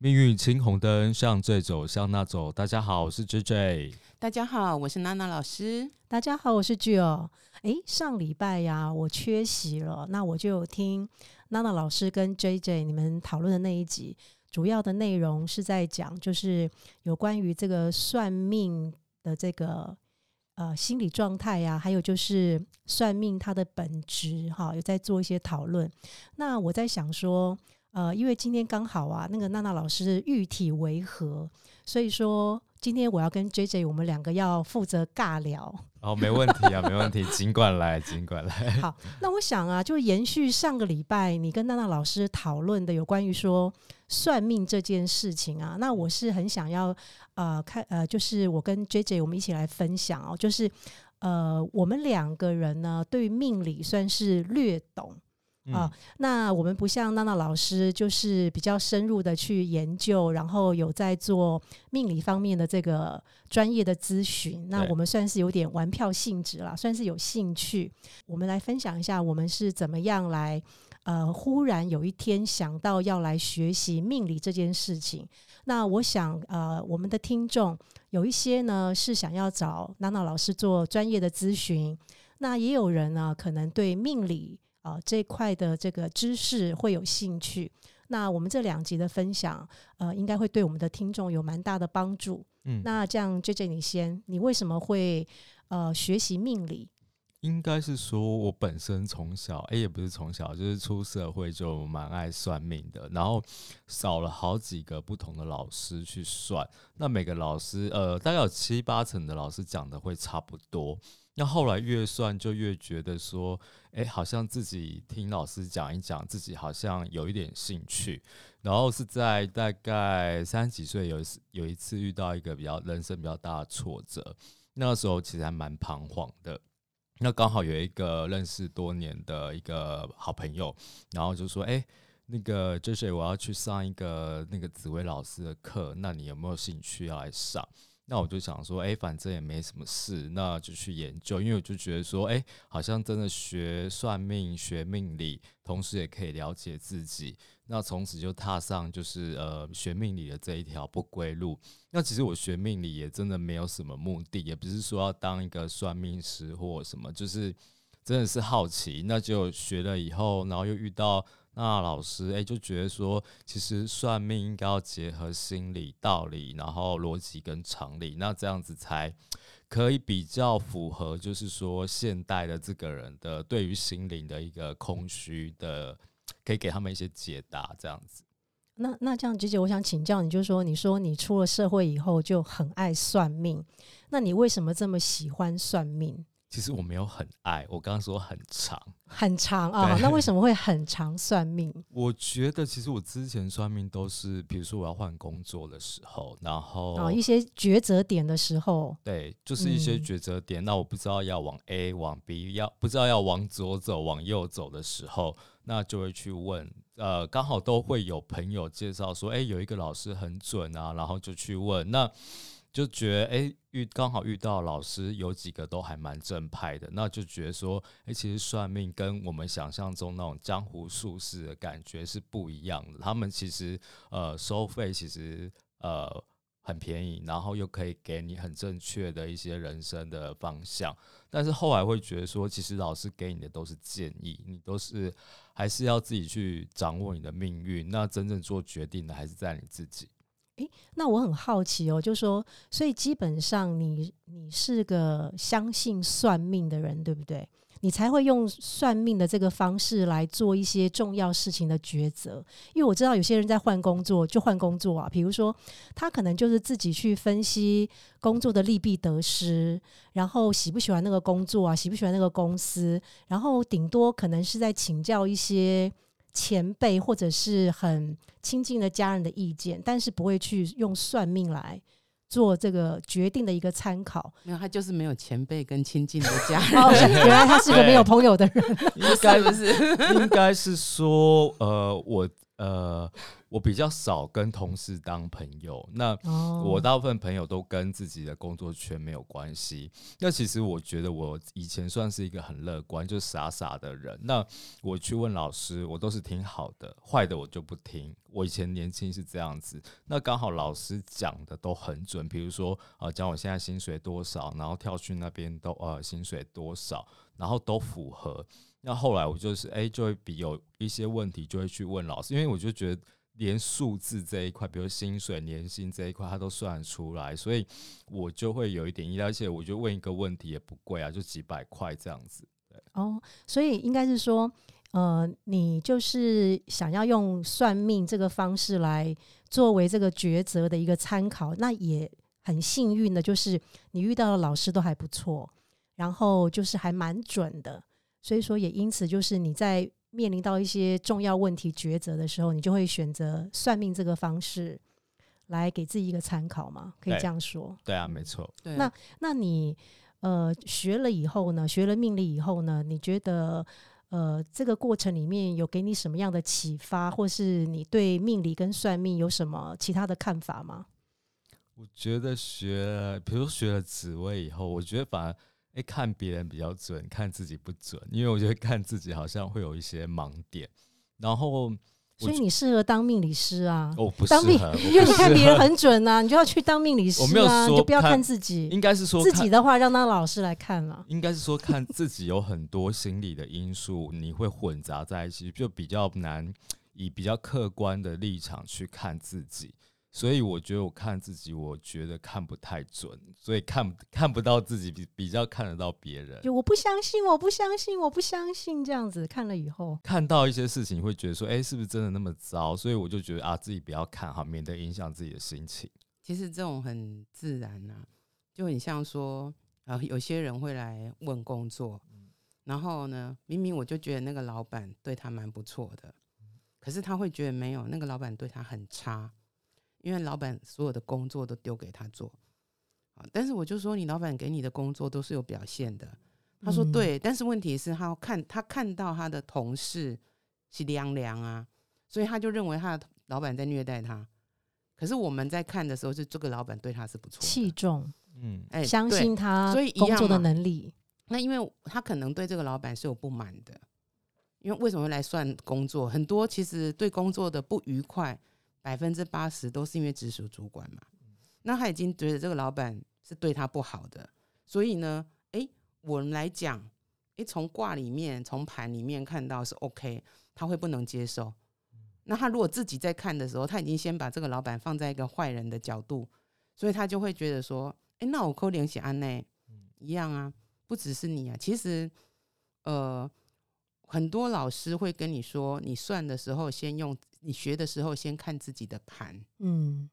命运青红灯，向这走，向那走。大家好，我是 J J。大家好，我是娜娜老师。大家好，我是 Jo。诶，上礼拜呀，我缺席了，那我就听娜娜老师跟 J J 你们讨论的那一集，主要的内容是在讲，就是有关于这个算命的这个呃心理状态呀，还有就是算命它的本质哈，有在做一些讨论。那我在想说。呃，因为今天刚好啊，那个娜娜老师玉体为和，所以说今天我要跟 J J 我们两个要负责尬聊。哦，没问题啊，没问题，尽管来，尽管来。好，那我想啊，就延续上个礼拜你跟娜娜老师讨论的有关于说算命这件事情啊，那我是很想要呃看呃，就是我跟 J J 我们一起来分享哦，就是呃我们两个人呢对命理算是略懂。啊，那我们不像娜娜老师，就是比较深入的去研究，然后有在做命理方面的这个专业的咨询。那我们算是有点玩票性质啦，算是有兴趣。我们来分享一下，我们是怎么样来，呃，忽然有一天想到要来学习命理这件事情。那我想，呃，我们的听众有一些呢是想要找娜娜老师做专业的咨询，那也有人呢可能对命理。啊，这块的这个知识会有兴趣。那我们这两集的分享，呃，应该会对我们的听众有蛮大的帮助。嗯，那这样，J J，你先，你为什么会呃学习命理？应该是说我本身从小，哎，也不是从小，就是出社会就蛮爱算命的。然后找了好几个不同的老师去算，那每个老师，呃，大概有七八成的老师讲的会差不多。那后来越算就越觉得说，哎，好像自己听老师讲一讲，自己好像有一点兴趣。然后是在大概三十几岁，有一次有一次遇到一个比较人生比较大的挫折，那个时候其实还蛮彷徨的。那刚好有一个认识多年的一个好朋友，然后就说，哎，那个就是我要去上一个那个紫薇老师的课，那你有没有兴趣要来上？那我就想说，哎，反正也没什么事，那就去研究。因为我就觉得说，哎，好像真的学算命、学命理，同时也可以了解自己。那从此就踏上就是呃学命理的这一条不归路。那其实我学命理也真的没有什么目的，也不是说要当一个算命师或什么，就是真的是好奇。那就学了以后，然后又遇到。那老师哎，就觉得说，其实算命应该要结合心理道理，然后逻辑跟常理，那这样子才可以比较符合，就是说现代的这个人的对于心灵的一个空虚的，可以给他们一些解答，这样子。那那这样，姐姐，我想请教你，就是说，你说你出了社会以后就很爱算命，那你为什么这么喜欢算命？其实我没有很爱，我刚刚说很长，很长啊。那为什么会很长算命？我觉得其实我之前算命都是，比如说我要换工作的时候，然后啊一些抉择点的时候，对，就是一些抉择点。那我不知道要往 A 往 B，要不知道要往左走往右走的时候，那就会去问。呃，刚好都会有朋友介绍说，哎，有一个老师很准啊，然后就去问那。就觉得哎遇刚好遇到老师有几个都还蛮正派的，那就觉得说哎其实算命跟我们想象中那种江湖术士的感觉是不一样的。他们其实呃收费其实呃很便宜，然后又可以给你很正确的一些人生的方向。但是后来会觉得说，其实老师给你的都是建议，你都是还是要自己去掌握你的命运。那真正做决定的还是在你自己。诶，那我很好奇哦，就说，所以基本上你你是个相信算命的人，对不对？你才会用算命的这个方式来做一些重要事情的抉择。因为我知道有些人在换工作就换工作啊，比如说他可能就是自己去分析工作的利弊得失，然后喜不喜欢那个工作啊，喜不喜欢那个公司，然后顶多可能是在请教一些。前辈或者是很亲近的家人的意见，但是不会去用算命来做这个决定的一个参考。没有，他就是没有前辈跟亲近的家人。原来他是个没有朋友的人。应该不是，应该是说，呃，我呃，我比较少跟同事当朋友。那哦，我大部分朋友都跟自己的工作圈没有关系。那其实我觉得我以前算是一个很乐观，就傻傻的人。那我去问老师，我都是听好的，坏的我就不听。我以前年轻是这样子。那刚好老师讲的都很准，比如说呃，讲我现在薪水多少，然后跳去那边都呃薪水多少，然后都符合。那后来我就是哎、就会比有一些问题就会去问老师，因为我就觉得连数字这一块，比如薪水、年薪这一块，他都算出来，所以我就会有一点依赖。而且我就问一个问题也不贵啊，就几百块这样子。哦，所以应该是说，呃，你就是想要用算命这个方式来作为这个抉择的一个参考，那也很幸运的，就是你遇到的老师都还不错，然后就是还蛮准的，所以说也因此就是你在面临到一些重要问题抉择的时候，你就会选择算命这个方式来给自己一个参考嘛，可以这样说。对啊，没错。对，那那你呃学了以后呢，学了命理以后呢，你觉得呃这个过程里面有给你什么样的启发，或是你对命理跟算命有什么其他的看法吗？我觉得学了，比如学了紫薇以后，我觉得反而哎、看别人比较准，看自己不准，因为我觉得看自己好像会有一些盲点。然后所以你适合当命理师啊。哦不适当命因为你看别人很准啊，你就要去当命理师我没有啊，就不要看看自己，应该是说自己的话让那老师来看了。应该是说看自己有很多心理的因素，你会混杂在一起，就比较难以比较客观的立场去看自己。所以我觉得我看自己，我觉得看不太准，所以看看不到自己，比比较看得到别人。就我不相信，我不相信，我不相信，这样子看了以后，看到一些事情，会觉得说，哎、是不是真的那么糟？所以我就觉得啊，自己不要看哈，免得影响自己的心情。其实这种很自然呐、就很像说，啊，有些人会来问工作，然后呢，明明我就觉得那个老板对他蛮不错的，可是他会觉得没有，那个老板对他很差，因为老板所有的工作都丢给他做，啊，但是我就说，你老板给你的工作都是有表现的，他说嗯对，但是问题是他要看他看到他的同事是凉凉啊，所以他就认为他的老板在虐待他。可是我们在看的时候，是这个老板对他是不错的，器重，嗯，哎相信他所以一工作的能力。那因为他可能对这个老板是有不满的，因为为什么会来算工作？很多其实对工作的不愉快，百分之八十都是因为直属主管嘛。那他已经觉得这个老板是对他不好的，所以呢，诶，我们来讲，诶，从卦里面、从盘里面看到是 OK，他会不能接受。那他如果自己在看的时候，他已经先把这个老板放在一个坏人的角度，所以他就会觉得说，诶，那我扣联系安内一样啊，不只是你啊，其实，呃，很多老师会跟你说，你算的时候先用，你学的时候先看自己的盘。嗯，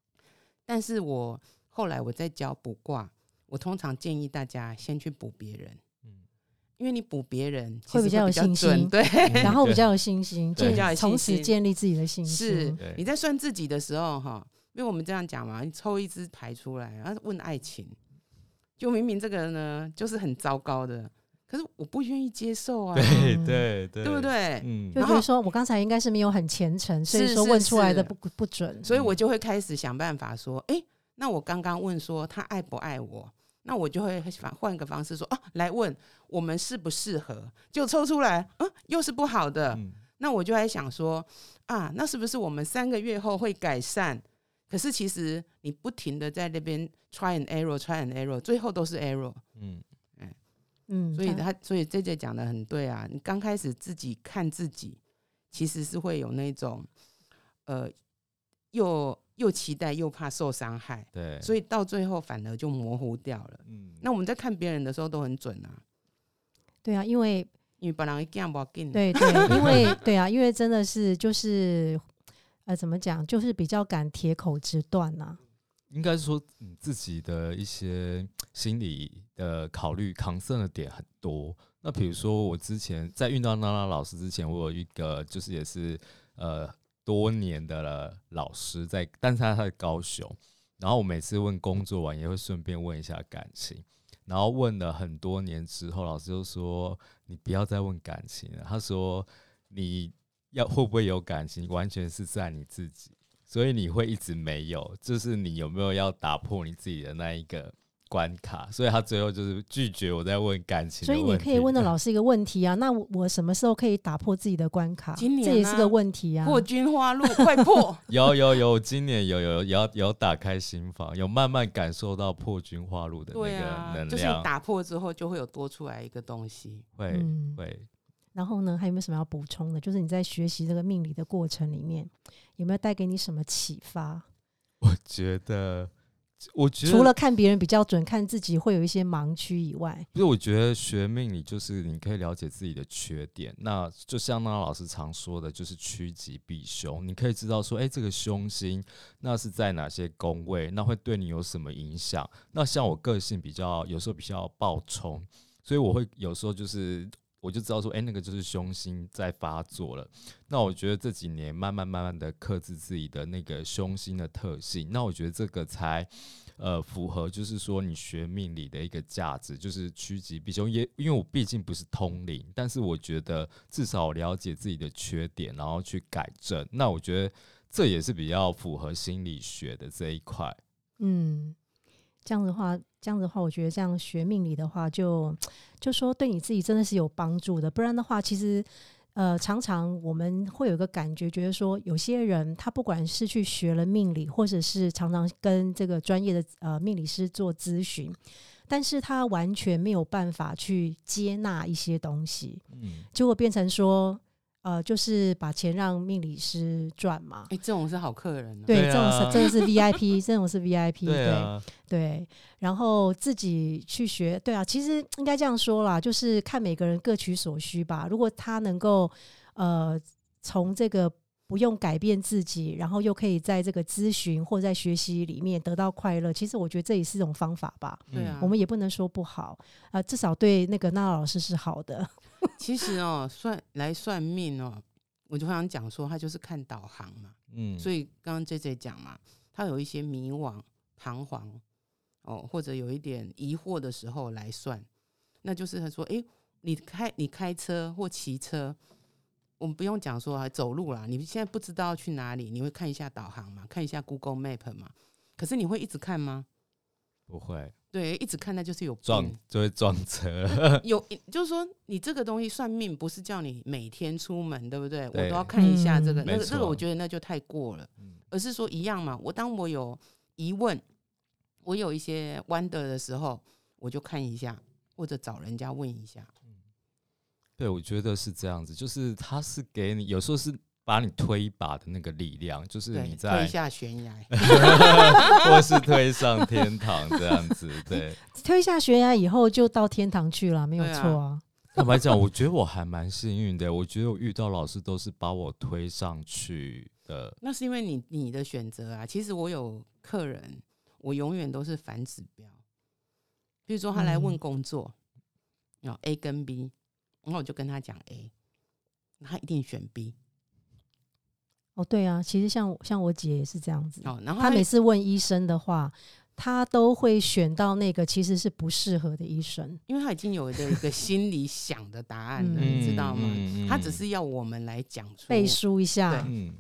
但是我后来我在教卜卦，我通常建议大家先去补别人，嗯因为你补别人其会比较有信心准对，然后比较有信心，对建从此建立自己的信心。是你在算自己的时候哈，因为我们这样讲嘛，你抽一支牌出来，然后问爱情，就明明这个呢就是很糟糕的，可是我不愿意接受啊，对嗯对对，对不？对？嗯就然后觉得说我刚才应该是没有很虔诚，所以说问出来的是不不准。所以我就会开始想办法说，哎、那我刚刚问说他爱不爱我，那我就会反换个方式说啊，来问我们适不适合，就抽出来，嗯，又是不好的，嗯那我就在想说啊，那是不是我们三个月后会改善？可是其实你不停的在那边 try and error，try and error，最后都是 error。嗯，嗯，所以他他，所以 J J 讲的很对啊。你刚开始自己看自己，其实是会有那种，呃，又又期待又怕受伤害，对，所以到最后反而就模糊掉了。嗯，那我们在看别人的时候都很准啊，对啊，因为因为本来一干不紧，对对，因为对啊，因为真的是就是呃，怎么讲，就是比较敢铁口直断啊呐、应该是说你自己的一些心理的考虑、抗生的点很多。那比如说，我之前在遇到娜娜老师之前，我有一个就是也是呃多年的了老师在，但是他在高雄。然后我每次问工作完，也会顺便问一下感情。然后问了很多年之后，老师就说：“你不要再问感情了。”他说：“你要会不会有感情，完全是在你自己，所以你会一直没有，就是你有没有要打破你自己的那一个关卡，所以他最后就是拒绝我在问感情所以，你可以问到 老师一个问题啊，那我我什么时候可以打破自己的关卡？今年啊这也是个问题啊。破军花路，快破！有 有有，今年有有有有打开心房，有慢慢感受到破军花路的那个对啊，就是量，打破之后就会有多出来一个东西。会嗯会。然后呢，还有没有什么要补充的？就是你在学习这个命理的过程里面，有没有带给你什么启发？我觉得，我觉得除了看别人比较准，看自己会有一些盲区以外，不是，我觉得学命理就是你可以了解自己的缺点，那就像那老师常说的，就是趋吉避凶。你可以知道说，哎、这个凶星那是在哪些宫位，那会对你有什么影响？那像我个性比较有时候比较暴冲，所以我会有时候就是我就知道说，哎、那个就是凶星在发作了。那我觉得这几年慢慢慢慢的克制自己的那个凶星的特性，那我觉得这个才呃符合，就是说你学命理的一个价值，就是趋吉避凶。也因为我毕竟不是通灵，但是我觉得至少了解自己的缺点，然后去改正。那我觉得这也是比较符合心理学的这一块。嗯，这样的话，这样的话，我觉得这样学命理的话就，就说对你自己真的是有帮助的。不然的话，其实呃，常常我们会有一个感觉，觉得说有些人他不管是去学了命理，或者是常常跟这个专业的呃命理师做咨询，但是他完全没有办法去接纳一些东西，嗯，结果变成说。呃，就是把钱让命理师赚嘛，哎、这种是好客人、哦。对，对这种啊是真的是 VIP，这种是 VIP，对啊，对，然后自己去学，对啊，其实应该这样说啦，就是看每个人各取所需吧。如果他能够呃从这个不用改变自己，然后又可以在这个咨询或在学习里面得到快乐，其实我觉得这也是一种方法吧。对啊我们也不能说不好，呃，至少对那个娜娜老师是好的。其实哦，算来算命哦，我就想讲说，他就是看导航嘛。嗯，所以刚刚 J J 讲嘛，他有一些迷惘、彷徨哦，或者有一点疑惑的时候来算，那就是他说，诶，你开你开车或骑车，我们不用讲说啊走路啦，你现在不知道去哪里，你会看一下导航嘛，看一下 Google Map 嘛，可是你会一直看吗？不会对，一直看那就是有撞。就会撞车。有，就是说你这个东西算命不是叫你每天出门，对不对？我都要看一下这个，嗯那个，没这个我觉得那就太过了。嗯而是说一样嘛。我当我有疑问，我有一些 wonder 的时候，我就看一下，或者找人家问一下。对，我觉得是这样子，就是他是给你有时候是把你推一把的那个力量，就是你在推下悬崖。或是推上天堂这样子。对，推下悬崖以后就到天堂去了，没有错啊。坦白讲，我觉得我还蛮幸运的。我觉得我遇到老师都是把我推上去的。那是因为你你的选择啊。其实我有客人，我永远都是反指标。比如说他来问嗯工作，哦 A 跟 B，然后我就跟他讲 A，他一定选 B。哦，对啊，其实像像我姐也是这样子。哦，然后她每次问医生的话，她都会选到那个其实是不适合的医生。因为她已经有的一个心里想的答案了，嗯你知道吗？嗯他只是要我们来讲出背书一下，嗯，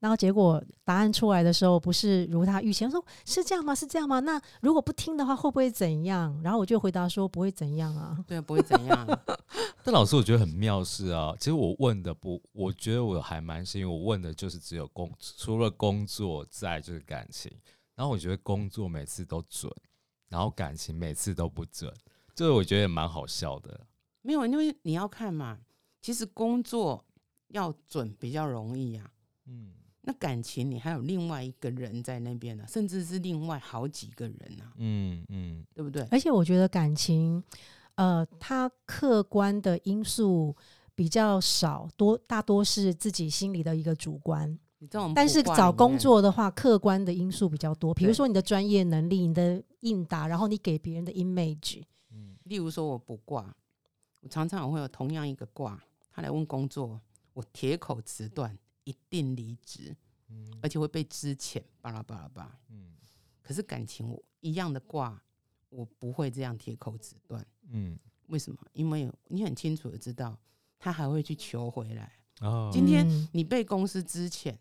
然后结果答案出来的时候，不是如他预期，他说是这样吗？是这样吗？那如果不听的话，会不会怎样？然后我就回答说不会怎样啊。对，不会怎样。但老师，我觉得很妙是啊，其实我问的不，我觉得我还蛮幸运，我问的就是只有工，除了工作，在就是感情。然后我觉得工作每次都准，然后感情每次都不准，这个我觉得也蛮好笑的。没有，因为你要看嘛，其实工作要准比较容易呀、嗯，那感情你还有另外一个人在那边呢、甚至是另外好几个人啊，嗯嗯，对不对？而且我觉得感情，呃，它客观的因素比较少，多大多是自己心里的一个主观。你知道我们但是找工，作的话，客观的因素比较多，比如说你的专业能力、你的应答，然后你给别人的 image。例如说我不挂，我常常会有同样一个挂，他来问工作，我铁口直断，一定离职，嗯而且会被支遣，巴拉巴拉巴拉。嗯可是感情我一样的卦，我不会这样铁口直断。嗯为什么？因为你很清楚的知道，他还会去求回来，哦，今天嗯你被公司支遣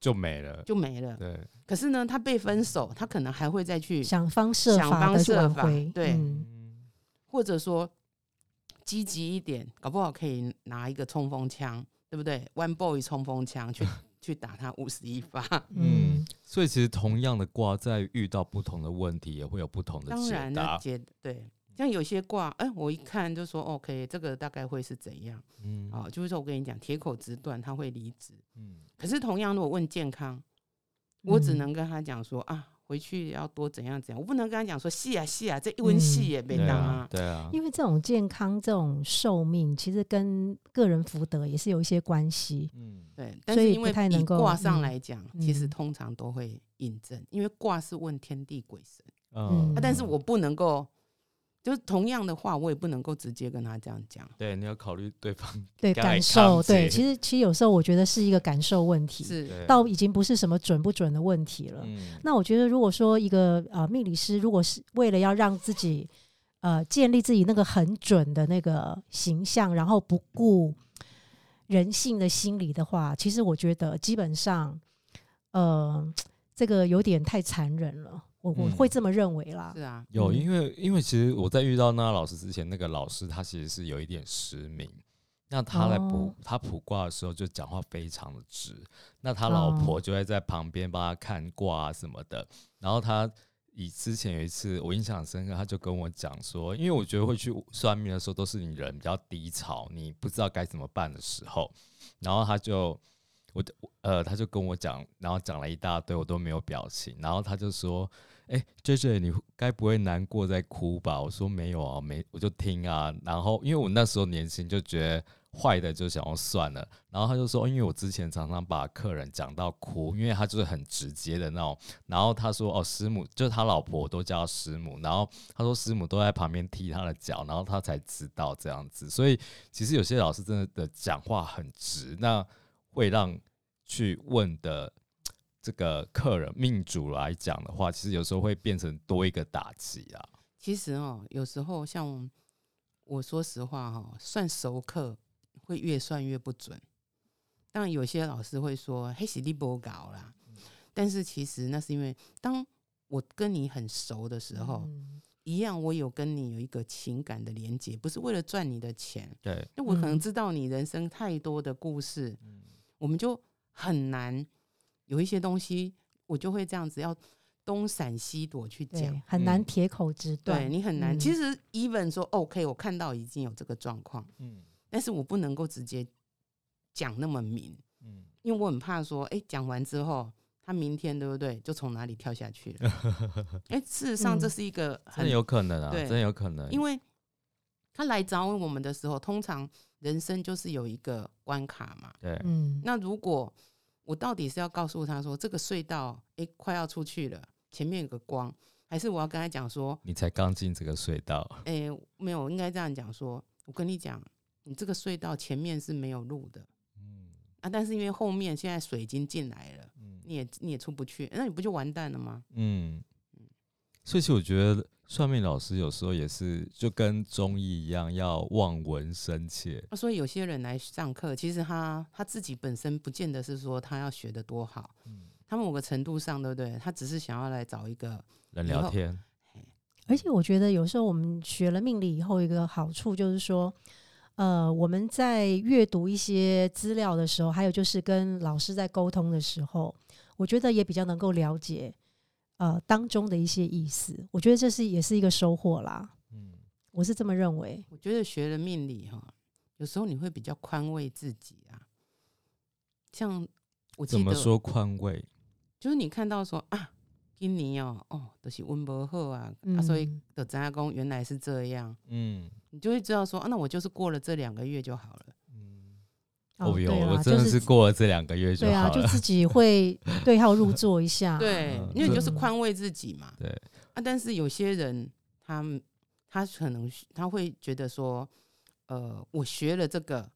就没了。就没了，对，可是呢，他被分手，他可能还会再去，想方设想方设法挽回，对或者说积极一点，搞不好可以拿一个冲锋枪，对不对？One boy 冲锋枪去 去打他五十一发。嗯所以其实同样的卦，在遇到不同的问题，也会有不同的解当然，答那。解对，像有些卦，哎、我一看就说 OK，这个大概会是怎样嗯啊？就是说我跟你讲，铁口直断，他会离职。嗯可是同样，如果问健康，我只嗯能跟他讲说啊，回去要多怎样怎样，我不能跟他讲说是啊是啊，这一温戏也没当啊当啊，。对啊，因为这种健康、这种寿命，其实跟个人福德也是有一些关系。嗯对，但是因为以不太能够卦上嗯来讲，其实嗯通常都会印证，因为卦是问天地鬼神。嗯啊，但是我不能够，就是同样的话，我也不能够直接跟他这样讲。对你要考虑对方 对感受，对，其实其实有时候我觉得是一个感受问题，是，对倒已经不是什么准不准的问题了。嗯那我觉得，如果说一个呃命理师，如果是为了要让自己呃建立自己那个很准的那个形象，然后不顾人性的心理的话，其实我觉得基本上，呃，这个有点太残忍了。我我嗯会这么认为啦是。啊，有，嗯因为因为其实我在遇到那个老师之前，那个老师他其实是有一点失明。那他在卜、哦他卜卦的时候就讲话非常的直，那他老婆哦就会在旁边帮他看卦啊什么的。然后他以之前有一次我印象很深刻，他就跟我讲说，因为我觉得会去算命的时候都是你人比较低潮，你不知道该怎么办的时候，然后他就我呃他就跟我讲，然后讲了一大堆，我都没有表情，然后他就说。哎、j J，你该不会难过在哭吧？我说没有啊，没，我就听啊。然后因为我那时候年轻，就觉得坏的就想要算了。然后他就说，因为我之前常常把客人讲到哭，因为他就是很直接的那种。然后他说，哦，师母就是他老婆，都叫师母。然后他说，师母都在旁边踢他的脚，然后他才知道这样子。所以其实有些老师真的的讲话很直，那会让去问的。这个客人命主来讲的话，其实有时候会变成多一个打击啊。其实哦，有时候像我说实话哈、算熟客会越算越不准。当然，有些老师会说“嘿，喜力不搞啦”，但是其实那是因为当我跟你很熟的时候，嗯一样我有跟你有一个情感的连接，不是为了赚你的钱，对，那我可能嗯知道你人生太多的故事，嗯我们就很难有一些东西，我就会这样子要东闪西躲去讲，，很难嗯铁口直断。对你很难。嗯其实 even 说 OK，我看到已经有这个状况，嗯但是我不能够直接讲那么明，嗯，因为我很怕说，哎、讲完之后。他明天对不对？就从哪里跳下去了？哎、事实上这嗯是一个很真有可能啊，对真有可能，因为他来找我们的时候，通常人生就是有一个关卡嘛。对，嗯，那如果我到底是要告诉他说这个隧道诶快要出去了，前面有个光，还是我要跟他讲说，你才刚进这个隧道，诶没有，应该这样讲说，我跟你讲，你这个隧道前面是没有路的嗯啊，但是因为后面现在水已经进来了，嗯你也你也出不去，那你不就完蛋了吗？嗯，所以其实我觉得算命老师有时候也是就跟中医一样，要望闻生切，那所以有些人来上课，其实他他自己本身不见得是说他要学的多好，嗯，他某个程度上，对不对？他只是想要来找一个人聊天，而且我觉得有时候我们学了命理以后，一个好处就是说，呃，我们在阅读一些资料的时候，还有就是跟老师在沟通的时候，我觉得也比较能够了解呃当中的一些意思。我觉得这是也是一个收获啦，嗯我是这么认为。我觉得学了命理哈，有时候你会比较宽慰自己啊。像我，怎么说宽慰？就是你看到说啊，今年哦，哦，都、是温伯赫啊，啊，所以嗯的张家公原来是这样，嗯你就会知道说啊，那我就是过了这两个月就好了。嗯，哦，哦哟，我真的是过了这两个月就对啊，就自己会对号入座一下。对嗯，因为你就是嗯宽慰自己嘛。对，啊，但是有些人他他可能他会觉得说，呃，我学了这个，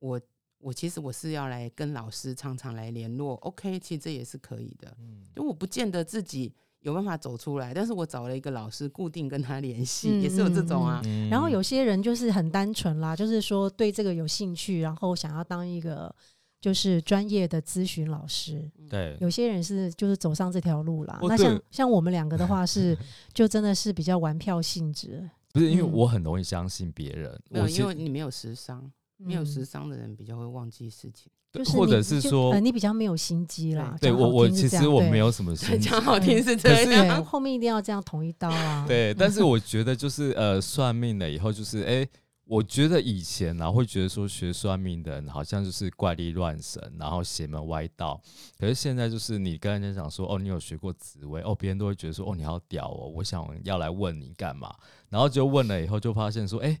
我我其实我是要来跟老师常常来联络，OK，其实这也是可以的。嗯就我不见得自己有办法走出来。但是我找了一个老师固定跟他联系，嗯也是有这种啊。嗯然后有些人就是很单纯啦，就是说对这个有兴趣，然后想要当一个就是专业的咨询老师。对有些人是就是走上这条路啦。哦那像像我们两个的话 是，就真的是比较玩票性质。不是因为嗯我很容易相信别人，没有，我因为你没有时商，没有嗯时商的人比较会忘记事情。或就是或者是说呃，你比较没有心机啦。对我我其实我没有什么心机讲好听是这可是对，样，后面一定要这样捅一刀啊。对，但是我觉得就是呃，算命了以后，就是哎、我觉得以前啊会觉得说学算命的人好像就是怪力乱神，然后邪门歪道。可是现在就是你跟人家讲说哦，你有学过紫薇哦，别人都会觉得说哦，你好屌哦，我想要来问你干嘛？然后就问了以后，就发现说哎。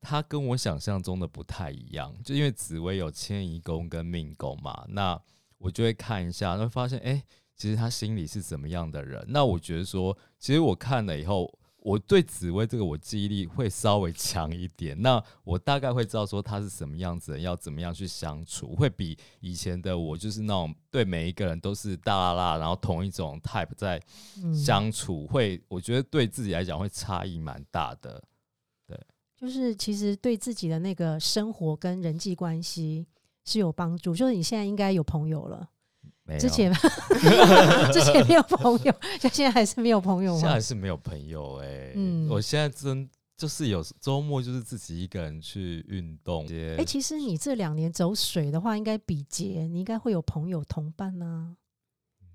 他跟我想象中的不太一样，就因为紫薇有迁移宫跟命宫嘛，那我就会看一下，然后发现哎、其实他心里是怎么样的人。那我觉得说，其实我看了以后，我对紫薇这个我记忆力会稍微强一点。那我大概会知道说他是什么样子的，要怎么样去相处，会比以前的我就是那种对每一个人都是大啦啦，然后同一种 type 在嗯，相处，会我觉得对自己来讲会差异蛮大的。就是其实对自己的那个生活跟人际关系是有帮助。就是你现在应该有朋友了，没有之前之前没有朋友，就现在还是没有朋友吗现在还？是没有朋友哎、嗯我现在真就是有周末就是自己一个人去运动，哎、其实你这两年走水的话，应该比劫，你应该会有朋友同伴呐、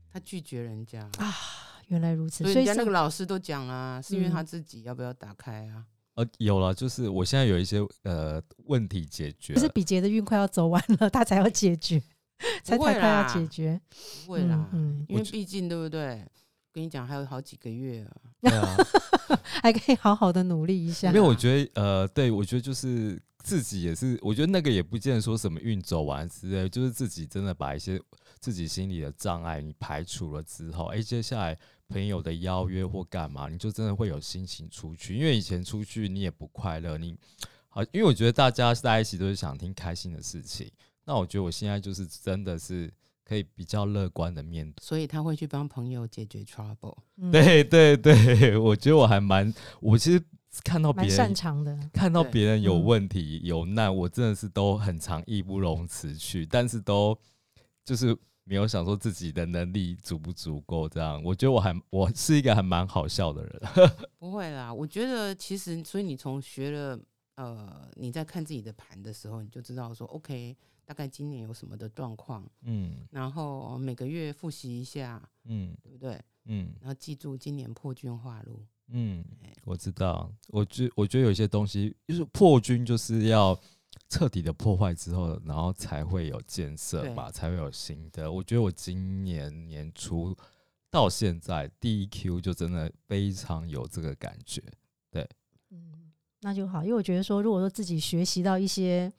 他拒绝人家，啊。原来如此，所以人家那个老师都讲啊，是因为嗯他自己要不要打开啊？呃有了，就是我现在有一些呃问题解决了，可是比劫的运快要走完了，他才要解决，才不会才快要解决。不会啦，嗯因为毕竟对不对？跟你讲，还有好几个月啊。对啊，还可以好好的努力一下因为。我觉得呃，对我觉得就是自己也是，我觉得那个也不见得说什么运走完之类，就是自己真的把一些自己心里的障碍你排除了之后，哎、接下来朋友的邀约或干嘛，你就真的会有心情出去，因为以前出去你也不快乐，你好，因为我觉得大家在一起都是想听开心的事情，那我觉得我现在就是真的是可以比较乐观的面对。所以他会去帮朋友解决 trouble。嗯，对对对，我觉得我还蛮，我其实看到别人擅人长的。看到别人有嗯问题、有难，我真的是都很常义不容辞去，但是都就是没有想说自己的能力足不足够这样。我觉得我还我是一个还蛮好笑的人，不会啦，我觉得其实，所以你从学了呃，你在看自己的盘的时候，你就知道说，OK，大概今年有什么的状况，嗯。然后每个月复习一下，嗯。对不对？嗯。然后记住今年破军化禄，嗯。哎，我知道，我觉我觉得有一些东西就是破军，就是要彻底的破坏之后，然后才会有建设对吧，才会有新的。我觉得我今年年初到现在第一 Q 就真的非常有这个感觉。嗯，那就好，因为我觉得说，如果说自己学习到一些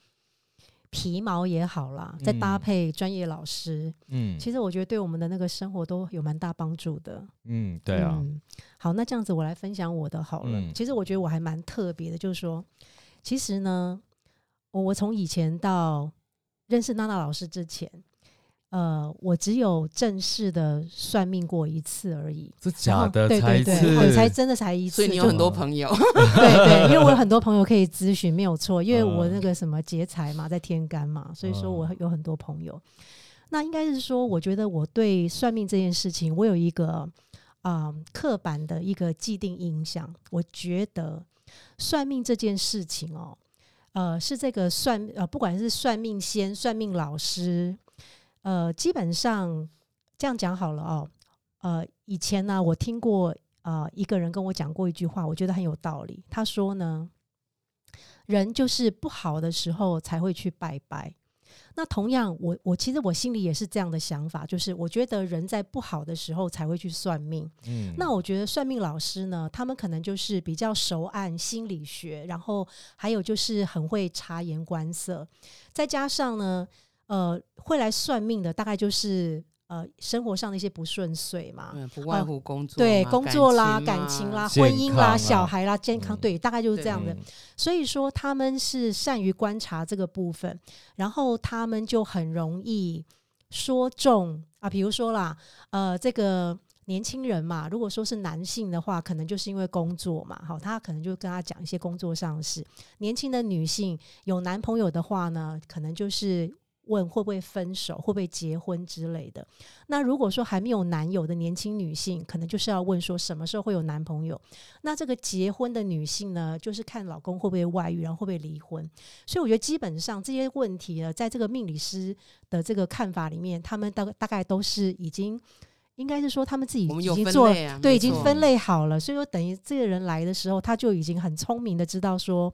皮毛也好啦，再搭嗯配专业老师，嗯，其实我觉得对我们的那个生活都有蛮大帮助的。嗯，对啊，嗯，好，那这样子我来分享我的好了。嗯其实我觉得我还蛮特别的，就是说，其实呢，我我从以前到认识娜娜老师之前，呃，我只有正式的算命过一次而已。这然后假的对才次，对对，我才真的才一次，所以你有很多朋友，对对，因为我有很多朋友可以咨询，没有错。因为我嗯那个什么劫财嘛，在天干嘛，所以说我嗯有很多朋友。那应该是说，我觉得我对算命这件事情，我有一个啊、刻板的一个既定印象。我觉得算命这件事情哦，呃，是这个算呃，不管是算命先、算命老师，呃，基本上这样讲好了哦。呃，以前呢，我听过呃一个人跟我讲过一句话，我觉得很有道理。他说呢，人就是不好的时候才会去拜拜。那同样，我我其实我心里也是这样的想法，就是我觉得人在不好的时候才会去算命。嗯，那我觉得算命老师呢，他们可能就是比较熟谙心理学，然后还有就是很会察言观色，再加上呢，呃，会来算命的大概就是呃生活上的一些不顺遂嘛，嗯，不外乎工作嘛、对工作啦、感感情啦、婚姻啦、啊小孩啦、健康，嗯对，大概就是这样的。嗯所以说他们是善于观察这个部分，然后他们就很容易说中啊，比如说啦，呃，这个年轻人嘛，如果说是男性的话，可能就是因为工作嘛，好，他可能就跟他讲一些工作上的事。年轻的女性有男朋友的话呢，可能就是问会不会分手，会不会结婚之类的。那如果说还没有男友的年轻女性，可能就是要问说什么时候会有男朋友。那这个结婚的女性呢，就是看老公会不会外遇，然后会不会离婚。所以我觉得基本上这些问题呢，在这个命理师的这个看法里面，他们大大概都是已经。应该是说他们自己已经做对，已经分类好了，所以说等于这个人来的时候，他就已经很聪明的知道说，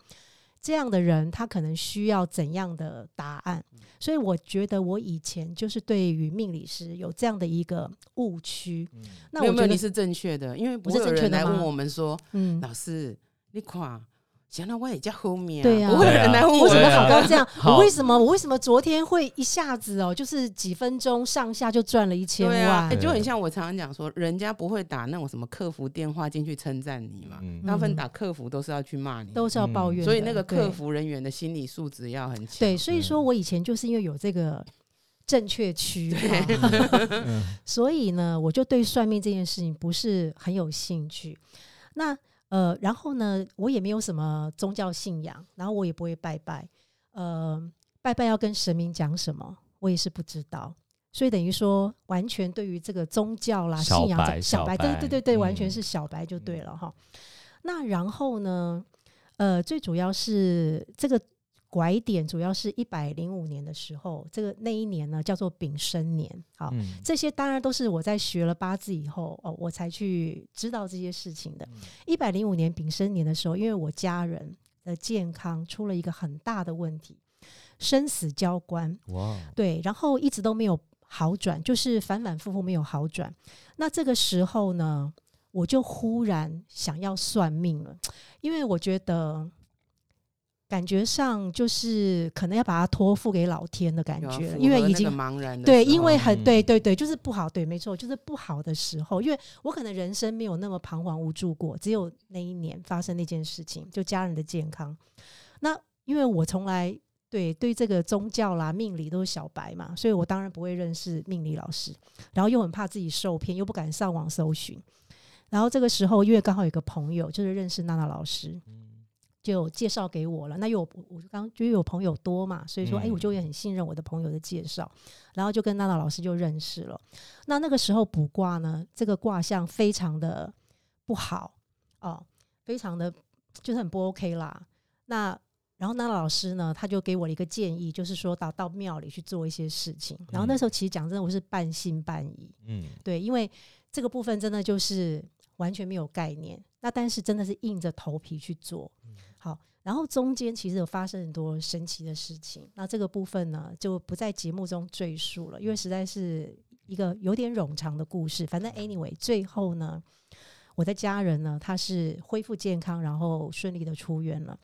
这样的人他可能需要怎样的答案。所以我觉得我以前就是对于命理师有这样的一个误区。那我觉得你是正确的，因为不是正确的来问我们说，嗯，老师你看。讲到我也叫后面，对呀，不会有人来问我，为什么好高这样？我为什么我为什么昨天会一下子哦，就是几分钟上下就赚了一千万？就很像我常常讲说，人家不会打那种什么客服电话进去称赞你嘛，大部分打客服都是要去骂你，都是要抱怨。所以那个客服人员的心理素质要很强。对，所以说我以前就是因为有这个正确区，所以呢，我就对算命这件事情不是很有兴趣。那。呃，然后呢，我也没有什么宗教信仰，然后我也不会拜拜，呃，拜拜要跟神明讲什么，我也是不知道，所以等于说，完全对于这个宗教啦、信仰，小白，对对对对，完全是小白就对了哈。那然后呢，呃，最主要是这个。拐点主要是一百零五年的时候，这个那一年呢叫做丙申年。好，这些当然都是我在学了八字以后哦，我才去知道这些事情的。一百零五年丙申年的时候，因为我家人的健康出了一个很大的问题，生死交关。哇，对，然后一直都没有好转，就是反反复复没有好转。那这个时候呢，我就忽然想要算命了，因为我觉得。感觉上就是可能要把它托付给老天的感觉，因为已经茫然对，因为很对对对，就是不好，对，没错，就是不好的时候。因为我可能人生没有那么彷徨无助过，只有那一年发生那件事情，就家人的健康。那因为我从来对对这个宗教啦、命理都是小白嘛，所以我当然不会认识命理老师，然后又很怕自己受骗，又不敢上网搜寻。然后这个时候，因为刚好有个朋友就是认识娜娜老师。就介绍给我了，那有我刚就有朋友多嘛，所以说哎，我就也很信任我的朋友的介绍，然后就跟娜娜老师就认识了。那那个时候卜卦呢，这个卦象非常的不好哦，非常的就是很不 OK 啦。那然后娜娜老师呢，他就给我了一个建议，就是说到到庙里去做一些事情。然后那时候其实讲真的，我是半信半疑，嗯，对，因为这个部分真的就是完全没有概念。那但是真的是硬着头皮去做。好，然后中间其实有发生很多神奇的事情，那这个部分呢就不在节目中赘述了，因为实在是一个有点冗长的故事。反正 anyway，最后呢，我的家人呢他是恢复健康，然后顺利的出院了。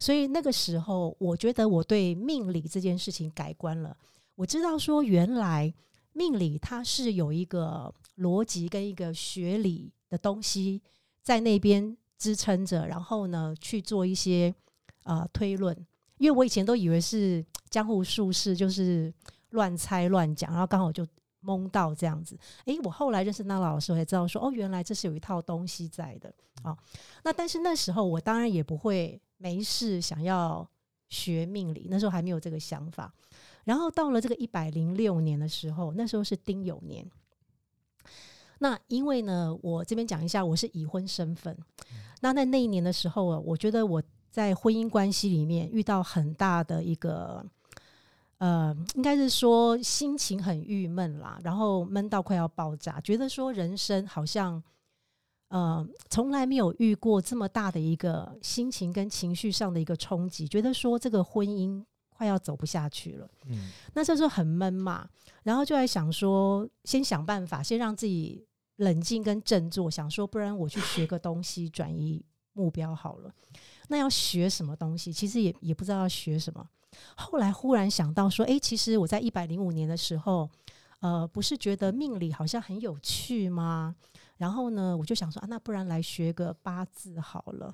所以那个时候，我觉得我对命理这件事情改观了。我知道说，原来命理它是有一个逻辑跟一个学理的东西在那边。支撑着，然后呢去做一些呃推论，因为我以前都以为是江湖术士，就是乱猜乱讲，然后刚好就蒙到这样子。诶，我后来认识那老师，我才知道说哦，原来这是有一套东西在的啊。那但是那时候我当然也不会没事想要学命理，那时候还没有这个想法。然后到了这个一百零六年的时候，那时候是丁酉年。那因为呢，我这边讲一下，我是已婚身份。那在那一年的时候啊，我觉得我在婚姻关系里面遇到很大的一个，呃，应该是说心情很郁闷啦，然后闷到快要爆炸，觉得说人生好像，呃，从来没有遇过这么大的一个心情跟情绪上的一个冲击，觉得说这个婚姻快要走不下去了。嗯，那这时候很闷嘛，然后就在想说，先想办法，先让自己。冷静跟振作，想说不然我去学个东西，转移目标好了。那要学什么东西？其实也也不知道要学什么。后来忽然想到说，哎，其实我在一百零五年的时候，呃，不是觉得命理好像很有趣吗？然后呢，我就想说啊，那不然来学个八字好了。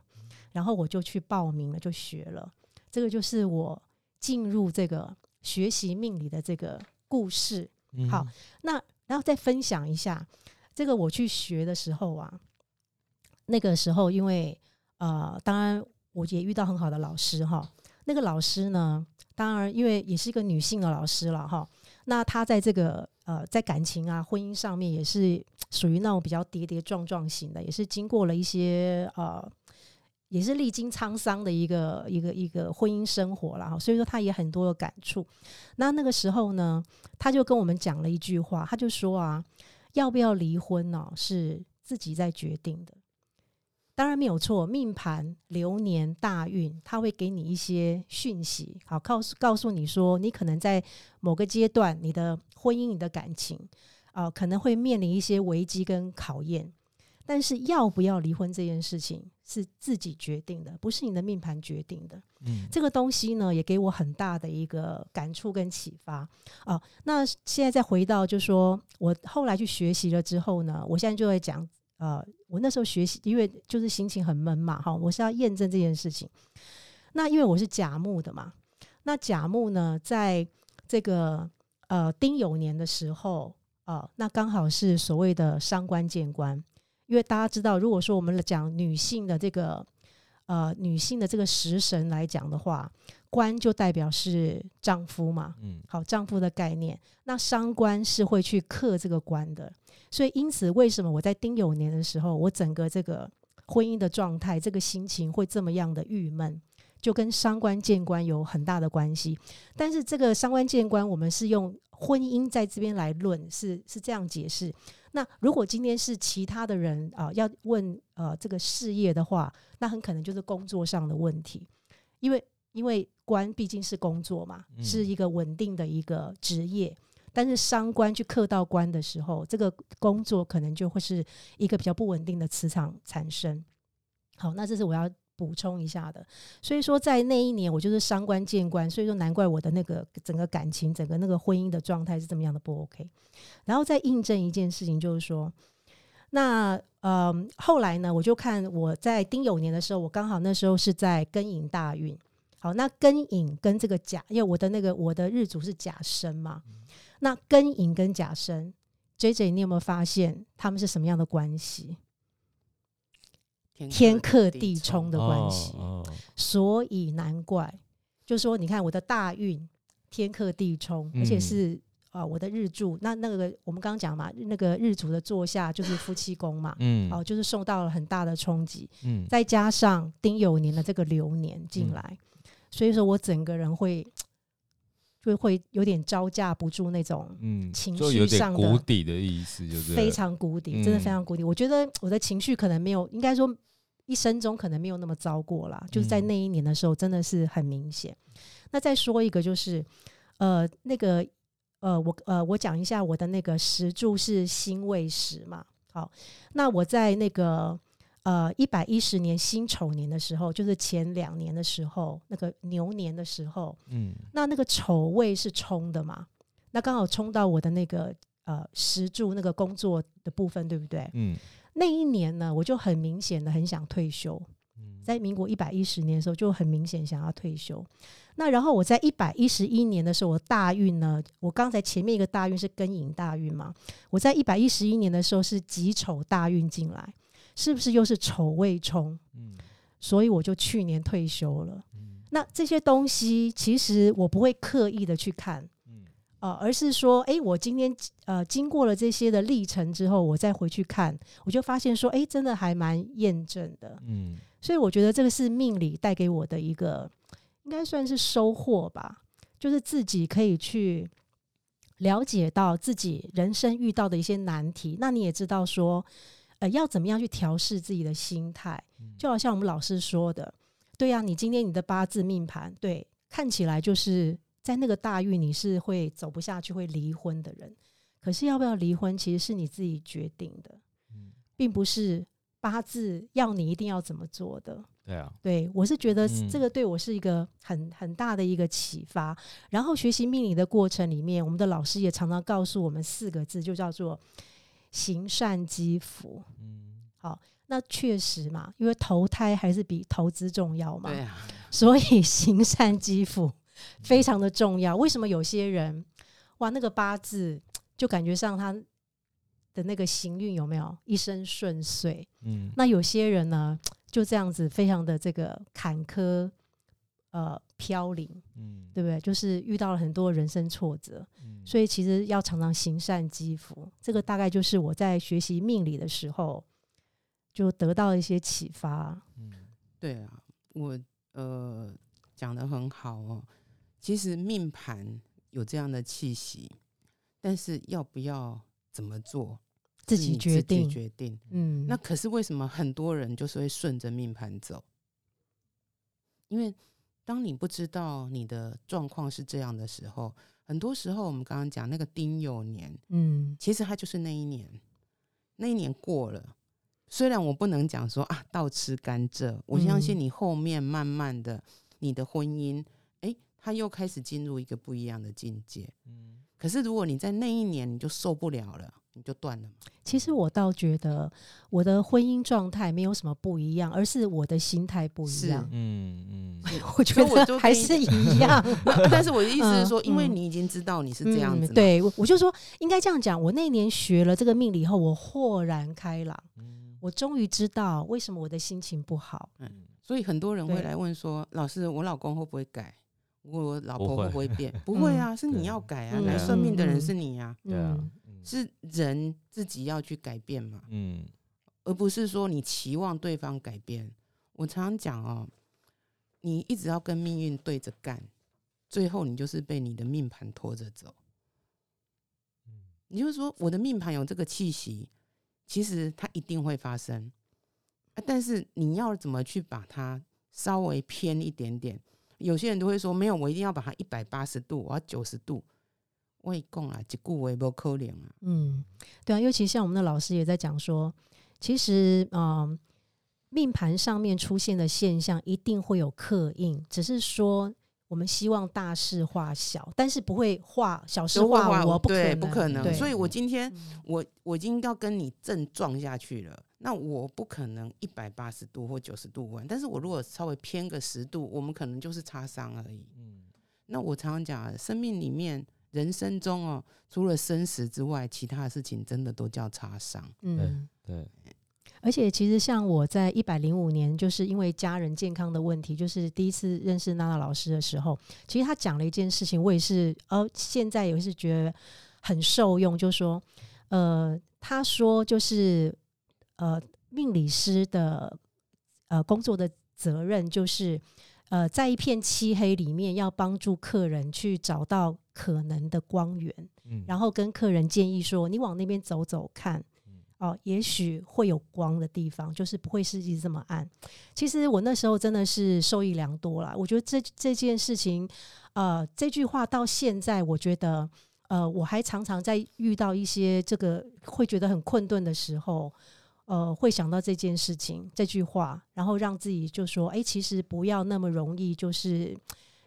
然后我就去报名了，就学了。这个就是我进入这个学习命理的这个故事。好，那然后再分享一下。这个我去学的时候啊，那个时候因为呃，当然我也遇到很好的老师哈。那个老师呢，当然因为也是一个女性的老师了哈。那她在这个呃，在感情啊、婚姻上面也是属于那种比较跌跌撞撞型的，也是经过了一些呃，也是历经沧桑的一个一个一个婚姻生活了哈。所以说他也很多的感触。那那个时候呢，他就跟我们讲了一句话，他就说啊。要不要离婚呢？是自己在决定的，当然没有错。命盘、流年、大运，他会给你一些讯息，好告诉告诉你说，你可能在某个阶段，你的婚姻、你的感情啊，可能会面临一些危机跟考验。但是要不要离婚这件事情是自己决定的，不是你的命盘决定的。嗯，这个东西呢，也给我很大的一个感触跟启发啊。那现在再回到，就说我后来去学习了之后呢，我现在就会讲，呃，我那时候学习，因为就是心情很闷嘛，哈，我是要验证这件事情。那因为我是甲木的嘛，那甲木呢，在这个呃丁酉年的时候啊，那刚好是所谓的伤官见官。因为大家知道，如果说我们讲女性的这个呃女性的这个食神来讲的话，官就代表是丈夫嘛，嗯，好丈夫的概念。那伤官是会去克这个官的，所以因此为什么我在丁酉年的时候，我整个这个婚姻的状态，这个心情会这么样的郁闷，就跟伤官见官有很大的关系。但是这个伤官见官，我们是用婚姻在这边来论，是是这样解释。那如果今天是其他的人啊，要问呃这个事业的话，那很可能就是工作上的问题，因为因为官毕竟是工作嘛，是一个稳定的一个职业，但是伤官去克到官的时候，这个工作可能就会是一个比较不稳定的磁场产生。好，那这是我要。补充一下的，所以说在那一年我就是伤官见官，所以说难怪我的那个整个感情、整个那个婚姻的状态是这么样的不 OK。然后再印证一件事情，就是说，那呃后来呢，我就看我在丁酉年的时候，我刚好那时候是在庚寅大运。好，那庚寅跟这个甲，因为我的那个我的日主是甲申嘛，那庚寅跟甲申，J J，你有没有发现他们是什么样的关系？天克地冲的关系，所以难怪，就说你看我的大运天克地冲，而且是啊我的日柱，那那个我们刚刚讲嘛，那个日主的坐下就是夫妻宫嘛，嗯，哦，就是受到了很大的冲击，嗯，再加上丁酉年的这个流年进来，所以说我整个人会就会有点招架不住那种嗯情绪上的谷底的意思，就是非常谷底，真的非常谷底。我觉得我的情绪可能没有，应该说。一生中可能没有那么糟过啦，就是在那一年的时候，真的是很明显。那再说一个，就是呃，那个呃，我呃，我讲一下我的那个石柱是辛未时嘛。好，那我在那个呃一百一十年辛丑年的时候，就是前两年的时候，那个牛年的时候，嗯，那那个丑位是冲的嘛？那刚好冲到我的那个呃石柱那个工作的部分，对不对？嗯。那一年呢，我就很明显的很想退休。在民国一百一十年的时候，就很明显想要退休。那然后我在一百一十一年的时候，我大运呢，我刚才前面一个大运是庚寅大运嘛，我在一百一十一年的时候是己丑大运进来，是不是又是丑未冲？嗯，所以我就去年退休了。那这些东西其实我不会刻意的去看。呃，而是说，哎，我今天呃经过了这些的历程之后，我再回去看，我就发现说，哎，真的还蛮验证的。嗯，所以我觉得这个是命理带给我的一个，应该算是收获吧，就是自己可以去了解到自己人生遇到的一些难题。那你也知道说，呃，要怎么样去调试自己的心态，就好像我们老师说的，对呀，你今天你的八字命盘，对，看起来就是。在那个大运，你是会走不下去、会离婚的人。可是要不要离婚，其实是你自己决定的，并不是八字要你一定要怎么做的。对啊，对我是觉得这个对我是一个很很大的一个启发。然后学习命理的过程里面，我们的老师也常常告诉我们四个字，就叫做“行善积福”。嗯，好，那确实嘛，因为投胎还是比投资重要嘛。对啊，所以行善积福。非常的重要。为什么有些人哇，那个八字就感觉上他的那个行运有没有一生顺遂？嗯，那有些人呢，就这样子非常的这个坎坷，呃，飘零，嗯，对不对？就是遇到了很多人生挫折，嗯所以其实要常常行善积福。这个大概就是我在学习命理的时候就得到一些启发。嗯对啊，我呃讲的很好哦。其实命盘有这样的气息，但是要不要怎么做，自己决定，决定。嗯，那可是为什么很多人就是会顺着命盘走？因为当你不知道你的状况是这样的时候，很多时候我们刚刚讲那个丁酉年，嗯其实它就是那一年，那一年过了。虽然我不能讲说啊倒吃甘蔗，我相信嗯你后面慢慢的，你的婚姻，哎，它又开始进入一个不一样的境界。嗯可是如果你在那一年你就受不了了，你就断了嘛。其实我倒觉得我的婚姻状态没有什么不一样，而是我的心态不一是样。嗯嗯，我觉 所以我就得还是一样。但是我的意思是说，嗯因为嗯你已经知道你是这样子对，我我就说应该这样讲。我那年学了这个命理以后，我豁然开朗，嗯我终于知道为什么我的心情不好。嗯所以很多人会对来问说：“老师，我老公会不会改？我老婆会不会变？” 不会啊，是你要改啊！嗯来算命的人嗯是你啊，对啊是人自己要去改变嘛，嗯而不是说你期望对方改变。我常常讲哦，你一直要跟命运对着干，最后你就是被你的命盘拖着走。嗯你就是说，我的命盘有这个气息，其实它一定会发生，啊，但是你要怎么去把它稍微偏一点点？有些人都会说，没有，我一定要把它一百八十度，我要九十度。我也讲啊，一句话不可能啊。嗯，对啊，尤其像我们的老师也在讲说，其实嗯、命盘上面出现的现象一定会有刻印，只是说我们希望大事化小，但是不会化小事化无，不可对，能，不可能。所以我今天嗯我我已经要跟你正撞下去了，那我不可能一百八十度或九十度弯，但是我如果稍微偏个十度，我们可能就是擦伤而已。嗯那我常常讲啊，生命里面、人生中哦，除了生死之外，其他的事情真的都叫擦伤。嗯。对，而且其实像我在一百零五年，就是因为家人健康的问题，就是第一次认识娜娜老师的时候，其实她讲了一件事情，我也是，呃，现在也是觉得很受用，就说，呃，他说就是，呃，命理师的呃工作的责任就是，呃，在一片漆黑里面，要帮助客人去找到可能的光源。嗯然后跟客人建议说：“你往那边走走看嗯，哦，也许会有光的地方，就是不会是一直这么暗。”其实我那时候真的是受益良多啦。我觉得这这件事情，呃，这句话到现在，我觉得，呃，我还常常在遇到一些这个会觉得很困顿的时候。呃，会想到这件事情，这句话，然后让自己就说：“哎、其实不要那么容易，就是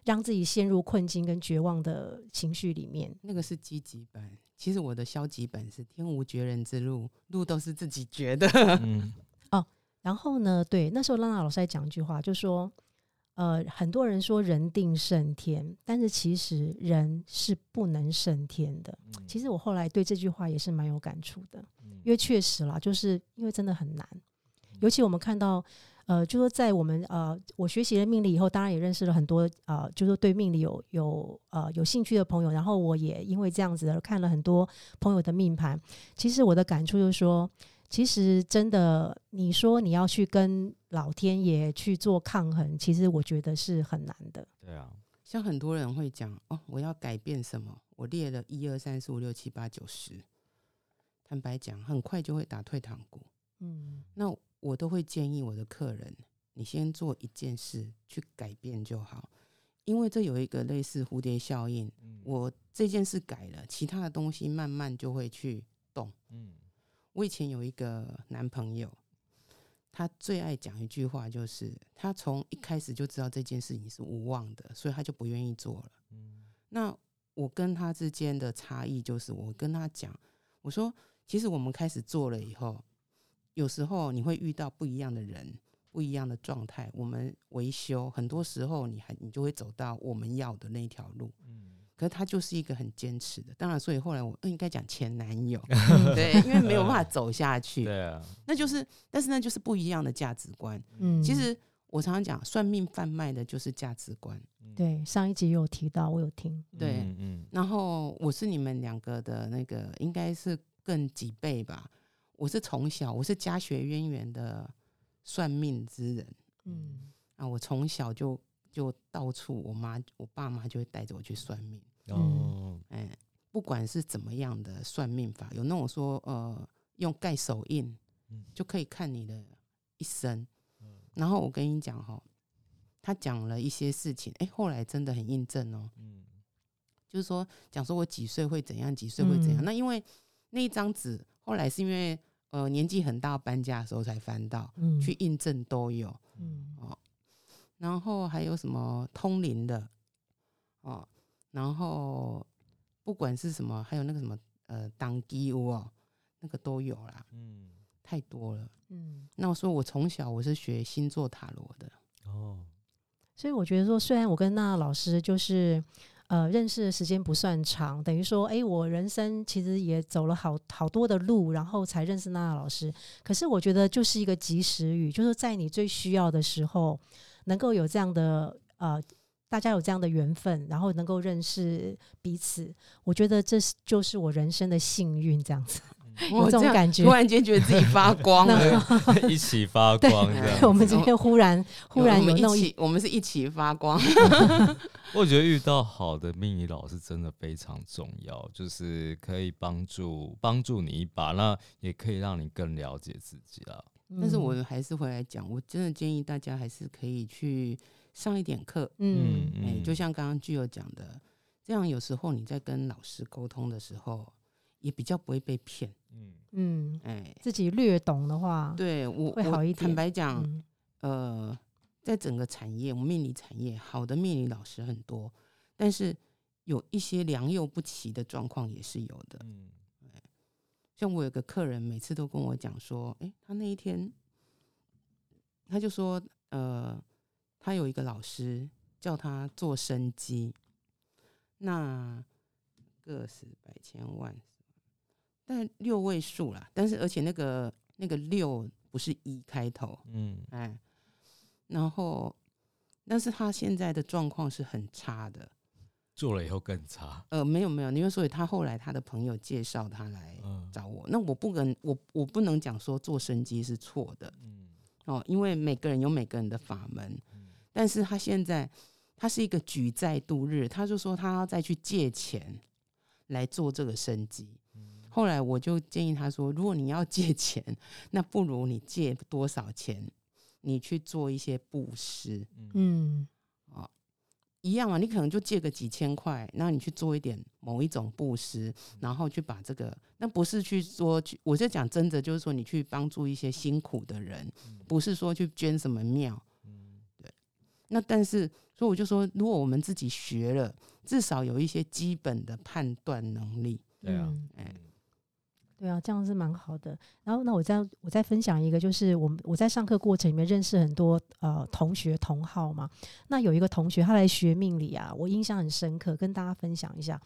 让自己陷入困境跟绝望的情绪里面。”那个是积极版，其实我的消极本是天无绝人之路，路都是自己绝的。嗯 然后呢，对，那时候拉娜老师在讲一句话，就说，呃，很多人说人定胜天，但是其实人是不能胜天的。嗯其实我后来对这句话也是蛮有感触的，嗯因为确实啦，就是因为真的很难，尤其我们看到。呃，就说在我们呃，我学习了命理以后，当然也认识了很多呃，就说对命理有有呃有兴趣的朋友。然后我也因为这样子而看了很多朋友的命盘。其实我的感触就是说，其实真的，你说你要去跟老天爷去做抗衡，其实我觉得是很难的。对啊，像很多人会讲哦，我要改变什么？我列了一二三四五六七八九十，坦白讲，很快就会打退堂鼓。嗯那我都会建议我的客人，你先做一件事去改变就好，因为这有一个类似蝴蝶效应。嗯我这件事改了，其他的东西慢慢就会去动。嗯我以前有一个男朋友，他最爱讲一句话，就是他从一开始就知道这件事情是无望的，所以他就不愿意做了。嗯那我跟他之间的差异就是，我跟他讲，我说，其实我们开始做了以后，有时候你会遇到不一样的人，不一样的状态。我们维修很多时候，你还你就会走到我们要的那条路。嗯可是他就是一个很坚持的。当然，所以后来我呃应该讲前男友，嗯对，因为没有办法 走下去，对啊，那就是，但是那就是不一样的价值观。嗯其实我常常讲，算命贩卖的就是价值观。对上一集有提到，我有听，对嗯嗯然后我是你们两个的那个，应该是更几倍吧。我是从小我是家学渊源的算命之人嗯啊，我从小就就到处，我妈我爸妈就会带着我去算命。哦，哎，不管是怎么样的算命法，有那种说呃用盖手印嗯就可以看你的一生。然后我跟你讲哈，他讲了一些事情，哎，后来真的很印证哦。嗯就是说讲说我几岁会怎样，几岁会怎样。嗯那因为那一张纸后来是因为呃年纪很大搬家的时候才翻到，嗯去印证都有。嗯然后还有什么通灵的哦，然后不管是什么，还有那个什么呃当机屋哦，那个都有啦，嗯太多了。嗯，那我说我从小我是学星座塔罗的，哦，所以我觉得说，虽然我跟娜娜老师就是呃认识的时间不算长，等于说，诶，我人生其实也走了好好多的路，然后才认识娜娜老师。可是我觉得就是一个及时雨，就是在你最需要的时候，能够有这样的呃。大家有这样的缘分，然后能够认识彼此，我觉得这是就是我人生的幸运，这样子有这种感觉突。然间觉得自己发光了。一起发光对。我们今天忽然忽然有弄一起，我们是一起发光。我觉得遇到好的命理老师真的非常重要，就是可以帮助帮助你一把，那也可以让你更了解自己啦。但是嗯我还是回来讲，我真的建议大家还是可以去上一点课。嗯哎、就像刚刚具有讲的，这样有时候你在跟老师沟通的时候，也比较不会被骗。嗯嗯，哎、自己略懂的话，对我我会好一点坦白讲，嗯。呃，在整个产业，我们命理产业好的命理老师很多，但是有一些良莠不齐的状况也是有的。嗯。像我有个客人，每次都跟我讲说，诶，他那一天，他就说，呃，他有一个老师叫他做生机，那个十百千万，但六位数啦，但是而且那个那个六不是一开头，嗯。哎，然后，但是他现在的状况是很差的，做了以后更差。呃，没有没有，因为所以他后来他的朋友介绍他来嗯。找我，那我不能我我不能讲说做生机是错的嗯。哦，因为每个人有每个人的法门，但是他现在他是一个举债度日，他就说他要再去借钱来做这个生机。后来我就建议他说，如果你要借钱，那不如你借多少钱，你去做一些布施，嗯。一样嘛，你可能就借个几千块，然后你去做一点某一种布施，然后去把这个，那不是去说去，我就讲真的，就是说你去帮助一些辛苦的人，不是说去捐什么庙，对。那但是，所以我就说，如果我们自己学了，至少有一些基本的判断能力，对啊嗯。哎，对啊，这样是蛮好的。然后，那我再我再分享一个，就是我们我在上课过程里面认识很多呃同学同好嘛。那有一个同学他来学命理啊，我印象很深刻，跟大家分享一下。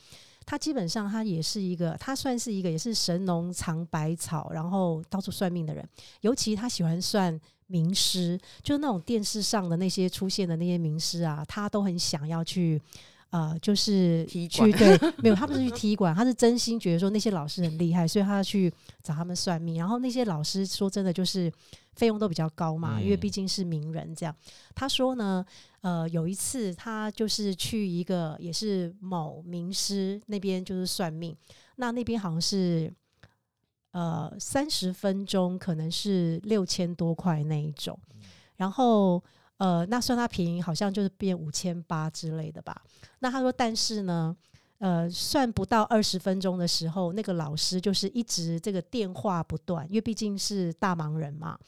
他基本上他也是一个，他算是一个也是神农尝百草，然后到处算命的人。尤其他喜欢算名师，就是那种电视上的那些出现的那些名师啊，他都很想要去。呃，就是踢去对，没有，他不是去踢馆，他是真心觉得说那些老师很厉害，所以他要去找他们算命。然后那些老师说真的就是费用都比较高嘛，因为嗯毕竟是名人这样。他说呢，呃，有一次他就是去一个也是某名师那边就是算命，那那边好像是呃三十分钟，可能是六千多块那一种，然后。呃，那算他便宜，好像就是变五千八之类的吧。那他说，但是呢，呃，算不到二十分钟的时候，那个老师就是一直这个电话不断，因为毕竟是大忙人嘛。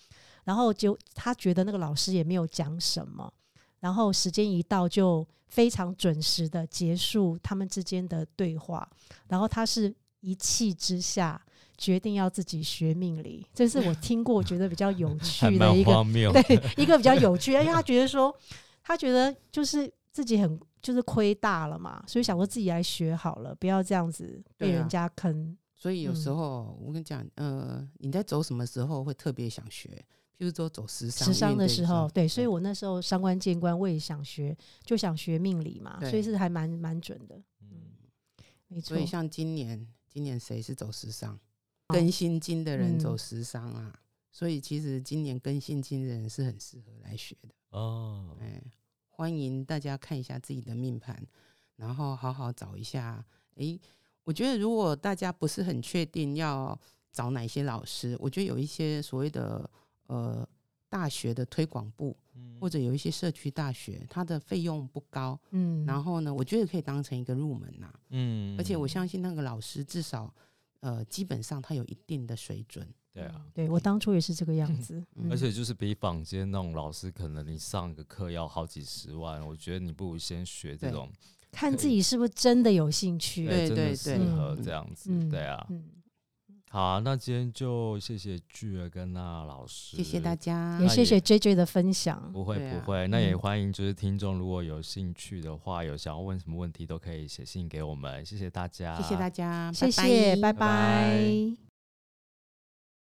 然后就他觉得那个老师也没有讲什么，然后时间一到就非常准时的结束他们之间的对话。然后他是一气之下决定要自己学命理，这是我听过觉得比较有趣的一个。对，一个比较有趣，因为他觉得说，他觉得就是自己很就是亏大了嘛，所以想说自己来学好了，不要这样子被人家坑。所以有时嗯候、我跟你讲，呃，你在走什么时候会特别想学？譬如说走时尚，时尚的时候，对，所以我我那时候伤官见官，我也想学，就想学命理嘛，所以是还蛮蛮准的，嗯，没错所以。像今年，今年谁是走时尚？哦更新金的人走嗯时尚啊，所以其实今年更新金的人是很适合来学的。哦，哎，欢迎大家看一下自己的命盘，然后好好找一下。诶，我觉得如果大家不是很确定要找哪些老师，我觉得有一些所谓的呃大学的推广部，嗯或者有一些社区大学，它的费用不高，嗯，然后呢，我觉得可以当成一个入门呐、嗯而且我相信那个老师至少呃基本上他有一定的水准。对啊，对我当初也是这个样子，嗯而且就是比坊间那种老师，可能你上个课要好几十万，我觉得你不如先学这种，看自己是不是真的有兴趣。对对对适对合嗯这样子，嗯对啊。嗯，好啊，那今天就谢谢巨儿跟那老师，谢谢大家也，谢谢 J J 的分享。不会不会，那也嗯。欢迎就是听众如果有兴趣的话，有想要问什么问题都可以写信给我们，谢谢大家，谢谢大家，谢谢，拜拜。拜拜